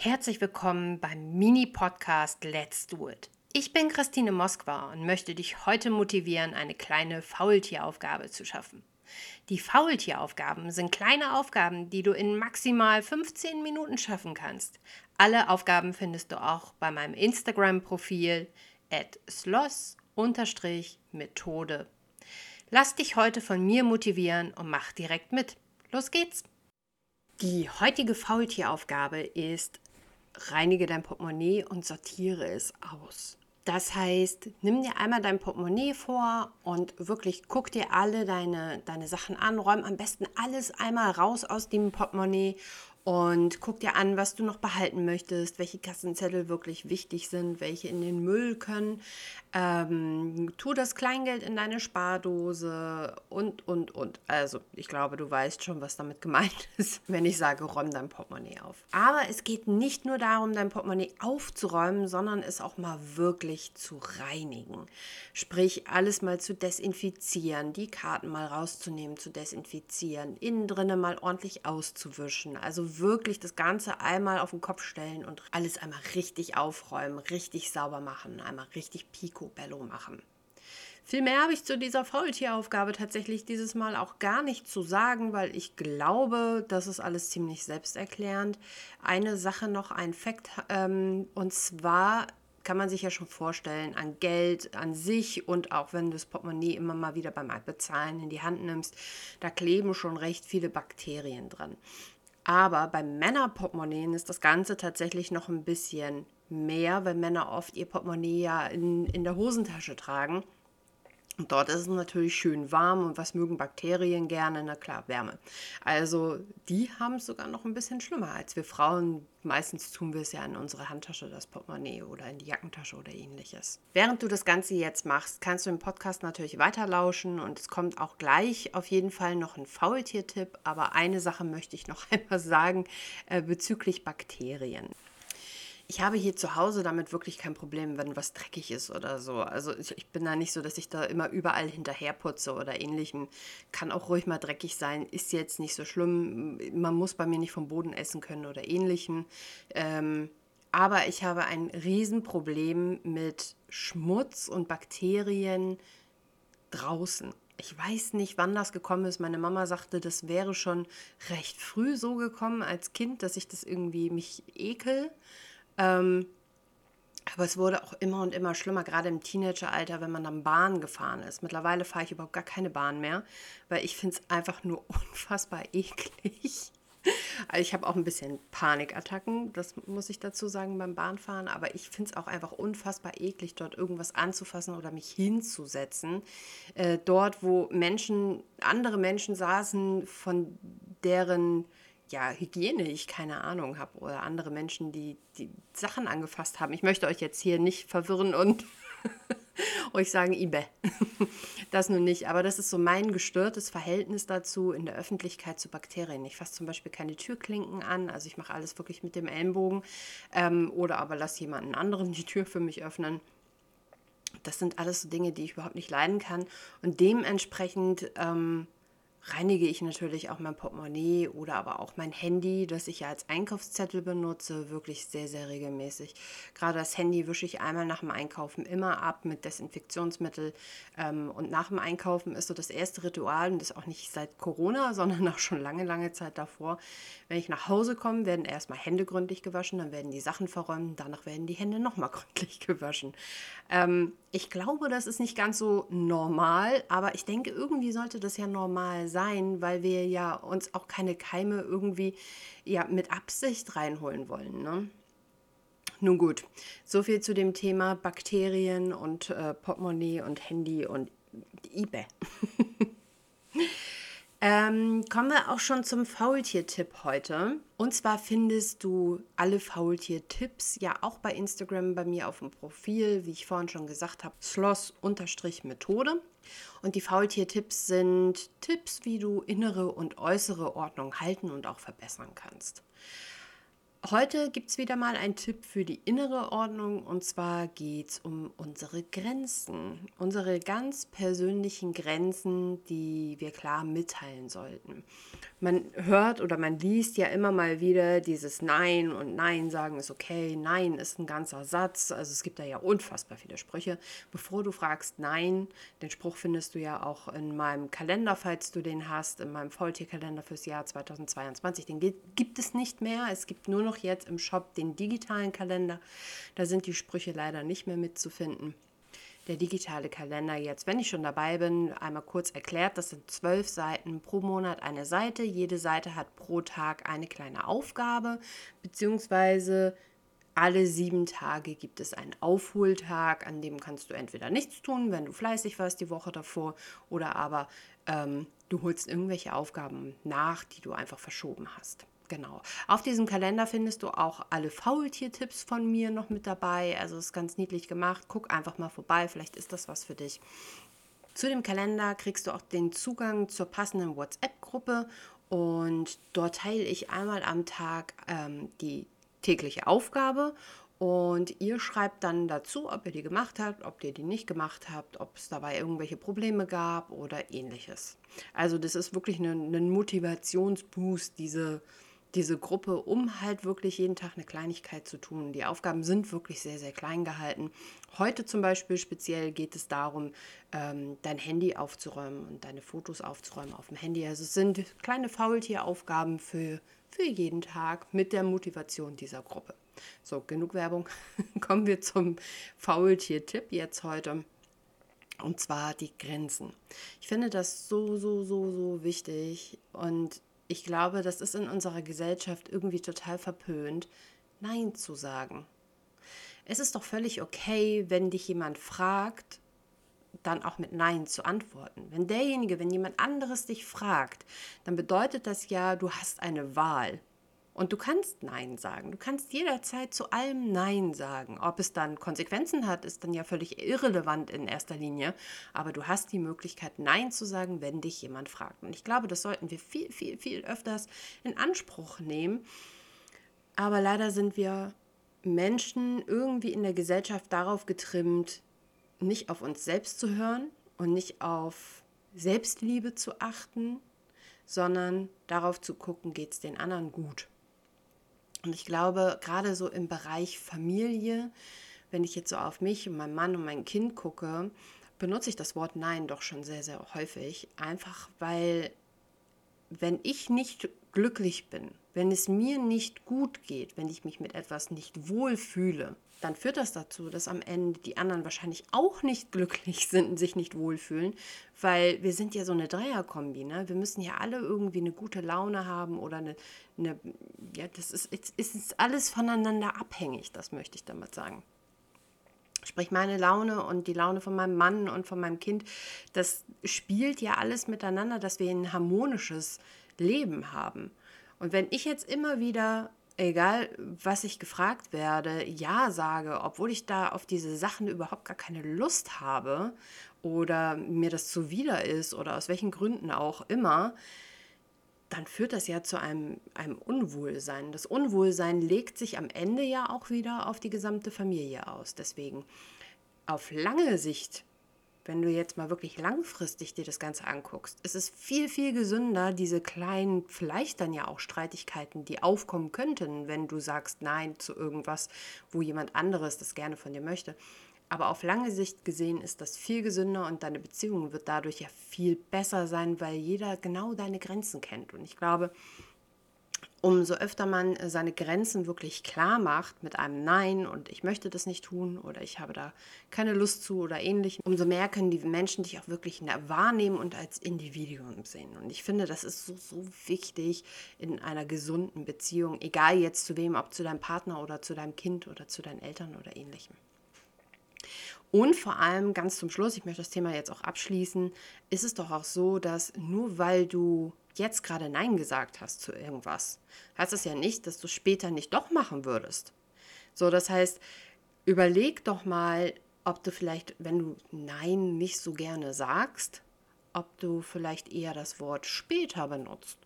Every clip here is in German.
Herzlich willkommen beim Mini-Podcast Let's Do It. Ich bin Christine Moskwa und möchte dich heute motivieren, eine kleine Faultieraufgabe zu schaffen. Die Faultieraufgaben sind kleine Aufgaben, die du in maximal 15 Minuten schaffen kannst. Alle Aufgaben findest du auch bei meinem Instagram-Profil at sloss-methode. Lass dich heute von mir motivieren und mach direkt mit. Los geht's! Die heutige Faultieraufgabe ist, reinige dein Portemonnaie und sortiere es aus. Das heißt, nimm dir einmal dein Portemonnaie vor und wirklich guck dir alle deine, deine Sachen an, räum am besten alles einmal raus aus dem Portemonnaie und guck dir an, was du noch behalten möchtest, welche Kassenzettel wirklich wichtig sind, welche in den Müll können. Ähm, tu das Kleingeld in deine Spardose und, und, und. Also, ich glaube, du weißt schon, was damit gemeint ist, wenn ich sage, räum dein Portemonnaie auf. Aber es geht nicht nur darum, dein Portemonnaie aufzuräumen, sondern es auch mal wirklich zu reinigen. Sprich, alles mal zu desinfizieren, die Karten mal rauszunehmen, zu desinfizieren, innen drinnen mal ordentlich auszuwischen. Also wirklich das Ganze einmal auf den Kopf stellen und alles einmal richtig aufräumen, richtig sauber machen, einmal richtig pico Picobello machen. Viel mehr habe ich zu dieser Faultieraufgabe tatsächlich dieses Mal auch gar nicht zu sagen, weil ich glaube, das ist alles ziemlich selbsterklärend. Eine Sache noch, ein Fakt, ähm, und zwar kann man sich ja schon vorstellen, an Geld an sich und auch wenn du das Portemonnaie immer mal wieder beim Bezahlen in die Hand nimmst, da kleben schon recht viele Bakterien dran. Aber beim Männerportemonnaie ist das Ganze tatsächlich noch ein bisschen mehr, weil Männer oft ihr Portemonnaie ja in, in der Hosentasche tragen. Und dort ist es natürlich schön warm und was mögen Bakterien gerne? Na klar, Wärme. Also die haben es sogar noch ein bisschen schlimmer als wir Frauen. Meistens tun wir es ja in unsere Handtasche, das Portemonnaie oder in die Jackentasche oder ähnliches. Während du das Ganze jetzt machst, kannst du im Podcast natürlich weiterlauschen und es kommt auch gleich auf jeden Fall noch ein Faultier-Tipp. Aber eine Sache möchte ich noch einmal sagen äh, bezüglich Bakterien ich habe hier zu Hause damit wirklich kein Problem, wenn was dreckig ist oder so. Also ich, bin da nicht so, dass ich da immer überall hinterher putze oder ähnlichem. Kann auch ruhig mal dreckig sein, ist jetzt nicht so schlimm. Man muss bei mir nicht vom Boden essen können oder ähnlichem. Ähm, aber ich habe ein Riesenproblem mit Schmutz und Bakterien draußen. Ich weiß nicht, wann das gekommen ist. Meine Mama sagte, das wäre schon recht früh so gekommen als Kind, dass ich das irgendwie mich ekel. Ähm, aber es wurde auch immer und immer schlimmer, gerade im Teenageralter, wenn man dann Bahn gefahren ist. Mittlerweile fahre ich überhaupt gar keine Bahn mehr, weil ich finde es einfach nur unfassbar eklig. Also ich habe auch ein bisschen Panikattacken, das muss ich dazu sagen beim Bahnfahren, aber ich finde es auch einfach unfassbar eklig, dort irgendwas anzufassen oder mich hinzusetzen. Äh, dort, wo Menschen, andere Menschen saßen, von deren ja, Hygiene ich keine Ahnung habe oder andere Menschen, die die Sachen angefasst haben. Ich möchte euch jetzt hier nicht verwirren und euch sagen, Ibe. das nun nicht. Aber das ist so mein gestörtes Verhältnis dazu in der Öffentlichkeit zu Bakterien. Ich fasse zum Beispiel keine Türklinken an, also ich mache alles wirklich mit dem Ellenbogen ähm, oder aber lasse jemanden anderen die Tür für mich öffnen. Das sind alles so Dinge, die ich überhaupt nicht leiden kann. Und dementsprechend ähm, reinige ich natürlich auch mein Portemonnaie oder aber auch mein Handy, das ich ja als Einkaufszettel benutze, wirklich sehr, sehr regelmäßig. Gerade das Handy wische ich einmal nach dem Einkaufen immer ab mit Desinfektionsmittel. Ähm, und nach dem Einkaufen ist so das erste Ritual, und das auch nicht seit Corona, sondern auch schon lange, lange Zeit davor. Wenn ich nach Hause komme, werden erstmal Hände gründlich gewaschen, dann werden die Sachen verräumt, danach werden die Hände nochmal gründlich gewaschen. Ähm, ich glaube, das ist nicht ganz so normal, aber ich denke, irgendwie sollte das ja normal sein, weil wir ja uns auch keine Keime irgendwie ja mit Absicht reinholen wollen. Ne? Nun gut, so viel zu dem Thema Bakterien und äh, Portemonnaie und Handy und eBay. Ähm, kommen wir auch schon zum Faultier-Tipp heute. Und zwar findest du alle Faultier-Tipps ja auch bei Instagram bei mir auf dem Profil, wie ich vorhin schon gesagt habe, Schloss-Methode. Und die Faultier-Tipps sind Tipps, wie du innere und äußere Ordnung halten und auch verbessern kannst. Heute gibt es wieder mal einen Tipp für die innere Ordnung und zwar geht es um unsere Grenzen, unsere ganz persönlichen Grenzen, die wir klar mitteilen sollten. Man hört oder man liest ja immer mal wieder dieses Nein und Nein sagen ist okay, Nein ist ein ganzer Satz, also es gibt da ja unfassbar viele Sprüche. Bevor du fragst Nein, den Spruch findest du ja auch in meinem Kalender, falls du den hast, in meinem Faultierkalender fürs Jahr 2022. Den gibt es nicht mehr, es gibt nur noch noch jetzt im Shop den digitalen Kalender. Da sind die Sprüche leider nicht mehr mitzufinden. Der digitale Kalender jetzt, wenn ich schon dabei bin, einmal kurz erklärt, das sind zwölf Seiten pro Monat eine Seite. Jede Seite hat pro Tag eine kleine Aufgabe, beziehungsweise alle sieben Tage gibt es einen Aufholtag, an dem kannst du entweder nichts tun, wenn du fleißig warst die Woche davor, oder aber ähm, du holst irgendwelche Aufgaben nach, die du einfach verschoben hast. Genau. Auf diesem Kalender findest du auch alle Faultier-Tipps von mir noch mit dabei. Also ist ganz niedlich gemacht. Guck einfach mal vorbei, vielleicht ist das was für dich. Zu dem Kalender kriegst du auch den Zugang zur passenden WhatsApp-Gruppe und dort teile ich einmal am Tag ähm, die tägliche Aufgabe und ihr schreibt dann dazu, ob ihr die gemacht habt, ob ihr die nicht gemacht habt, ob es dabei irgendwelche Probleme gab oder ähnliches. Also das ist wirklich ein, ein Motivationsboost, diese diese Gruppe, um halt wirklich jeden Tag eine Kleinigkeit zu tun. Die Aufgaben sind wirklich sehr, sehr klein gehalten. Heute zum Beispiel speziell geht es darum, ähm, dein Handy aufzuräumen und deine Fotos aufzuräumen auf dem Handy. Also es sind kleine Faultieraufgaben für, für jeden Tag mit der Motivation dieser Gruppe. So, genug Werbung. Kommen wir zum Faultier-Tipp jetzt heute. Und zwar die Grenzen. Ich finde das so, so, so, so wichtig. Und ich glaube, das ist in unserer Gesellschaft irgendwie total verpönt, Nein zu sagen. Es ist doch völlig okay, wenn dich jemand fragt, dann auch mit Nein zu antworten. Wenn derjenige, wenn jemand anderes dich fragt, dann bedeutet das ja, du hast eine Wahl. Und du kannst Nein sagen. Du kannst jederzeit zu allem Nein sagen. Ob es dann Konsequenzen hat, ist dann ja völlig irrelevant in erster Linie. Aber du hast die Möglichkeit, Nein zu sagen, wenn dich jemand fragt. Und ich glaube, das sollten wir viel, viel, viel öfters in Anspruch nehmen. Aber leider sind wir Menschen irgendwie in der Gesellschaft darauf getrimmt, nicht auf uns selbst zu hören und nicht auf Selbstliebe zu achten, sondern darauf zu gucken, geht es den anderen gut. Und ich glaube, gerade so im Bereich Familie, wenn ich jetzt so auf mich und meinen Mann und mein Kind gucke, benutze ich das Wort Nein doch schon sehr, sehr häufig. Einfach weil, wenn ich nicht glücklich bin, wenn es mir nicht gut geht, wenn ich mich mit etwas nicht wohlfühle, dann führt das dazu, dass am Ende die anderen wahrscheinlich auch nicht glücklich sind und sich nicht wohlfühlen, weil wir sind ja so eine Dreierkombi, ne? Wir müssen ja alle irgendwie eine gute Laune haben oder eine, eine ja, das ist, ist, ist alles voneinander abhängig, das möchte ich damit sagen. Sprich, meine Laune und die Laune von meinem Mann und von meinem Kind, das spielt ja alles miteinander, dass wir ein harmonisches Leben haben. Und wenn ich jetzt immer wieder egal was ich gefragt werde, ja sage, obwohl ich da auf diese Sachen überhaupt gar keine Lust habe oder mir das zuwider ist oder aus welchen Gründen auch immer, dann führt das ja zu einem, einem Unwohlsein. Das Unwohlsein legt sich am Ende ja auch wieder auf die gesamte Familie aus. Deswegen auf lange Sicht wenn du jetzt mal wirklich langfristig dir das Ganze anguckst, ist es viel, viel gesünder, diese kleinen, vielleicht dann ja auch Streitigkeiten, die aufkommen könnten, wenn du sagst Nein zu irgendwas, wo jemand anderes das gerne von dir möchte. Aber auf lange Sicht gesehen ist das viel gesünder und deine Beziehung wird dadurch ja viel besser sein, weil jeder genau deine Grenzen kennt. Und ich glaube, umso öfter man äh, seine Grenzen wirklich klar macht mit einem Nein und ich möchte das nicht tun oder ich habe da keine Lust zu oder ähnlich, umso mehr können die Menschen dich auch wirklich wahrnehmen und als Individuum sehen. Und ich finde, das ist so, so wichtig in einer gesunden Beziehung, egal jetzt zu wem, ob zu deinem Partner oder zu deinem Kind oder zu deinen Eltern oder ähnlichem. Und vor allem ganz zum Schluss, ich möchte das Thema jetzt auch abschließen, ist es doch auch so, dass nur weil du jetzt gerade Nein gesagt hast zu irgendwas, heißt das ja nicht, dass du später nicht doch machen würdest. So, das heißt, überleg doch mal, ob du vielleicht, wenn du Nein nicht so gerne sagst, ob du vielleicht eher das Wort später benutzt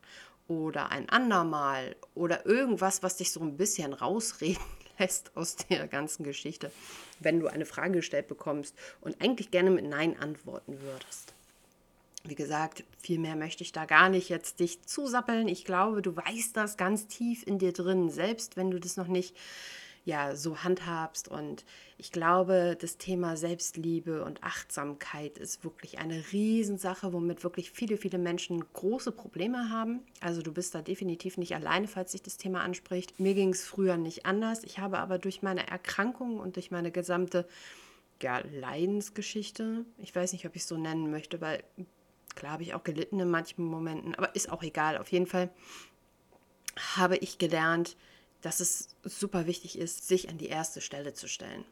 oder ein andermal oder irgendwas, was dich so ein bisschen rausreden lässt aus der ganzen Geschichte, wenn du eine Frage gestellt bekommst und eigentlich gerne mit Nein antworten würdest. Wie gesagt, viel mehr möchte ich da gar nicht jetzt dich zusappeln. Ich glaube, du weißt das ganz tief in dir drin, selbst wenn du das noch nicht ja so handhabst. Und ich glaube, das Thema Selbstliebe und Achtsamkeit ist wirklich eine Riesensache, womit wirklich viele, viele Menschen große Probleme haben. Also du bist da definitiv nicht alleine, falls sich das Thema anspricht. Mir ging es früher nicht anders. Ich habe aber durch meine Erkrankung und durch meine gesamte ja, Leidensgeschichte, ich weiß nicht, ob ich es so nennen möchte, weil klar habe ich auch gelitten in manchen Momenten, aber ist auch egal. Auf jeden Fall habe ich gelernt, dass es super wichtig ist, sich an die erste Stelle zu stellen.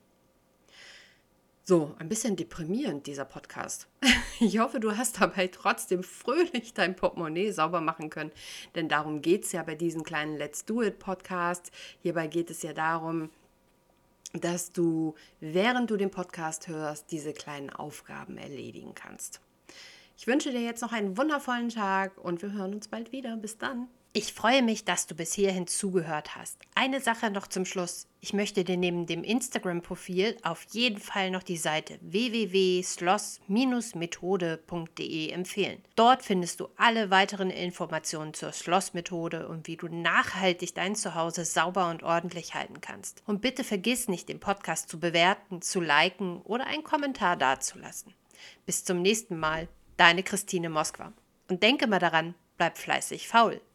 So, ein bisschen deprimierend dieser Podcast. Ich hoffe, du hast dabei trotzdem fröhlich dein Portemonnaie sauber machen können, denn darum geht es ja bei diesen kleinen Let's Do It Podcasts. Hierbei geht es ja darum, dass du, während du den Podcast hörst, diese kleinen Aufgaben erledigen kannst. Ich wünsche dir jetzt noch einen wundervollen Tag und wir hören uns bald wieder. Bis dann. Ich freue mich, dass du bis hierhin zugehört hast. Eine Sache noch zum Schluss. Ich möchte dir neben dem Instagram-Profil auf jeden Fall noch die Seite www.schloss-methode.de empfehlen. Dort findest du alle weiteren Informationen zur Schlossmethode und wie du nachhaltig dein Zuhause sauber und ordentlich halten kannst. Und bitte vergiss nicht, den Podcast zu bewerten, zu liken oder einen Kommentar dazulassen. Bis zum nächsten Mal, deine Christine Moskwa. Und denke mal daran, bleib fleißig faul.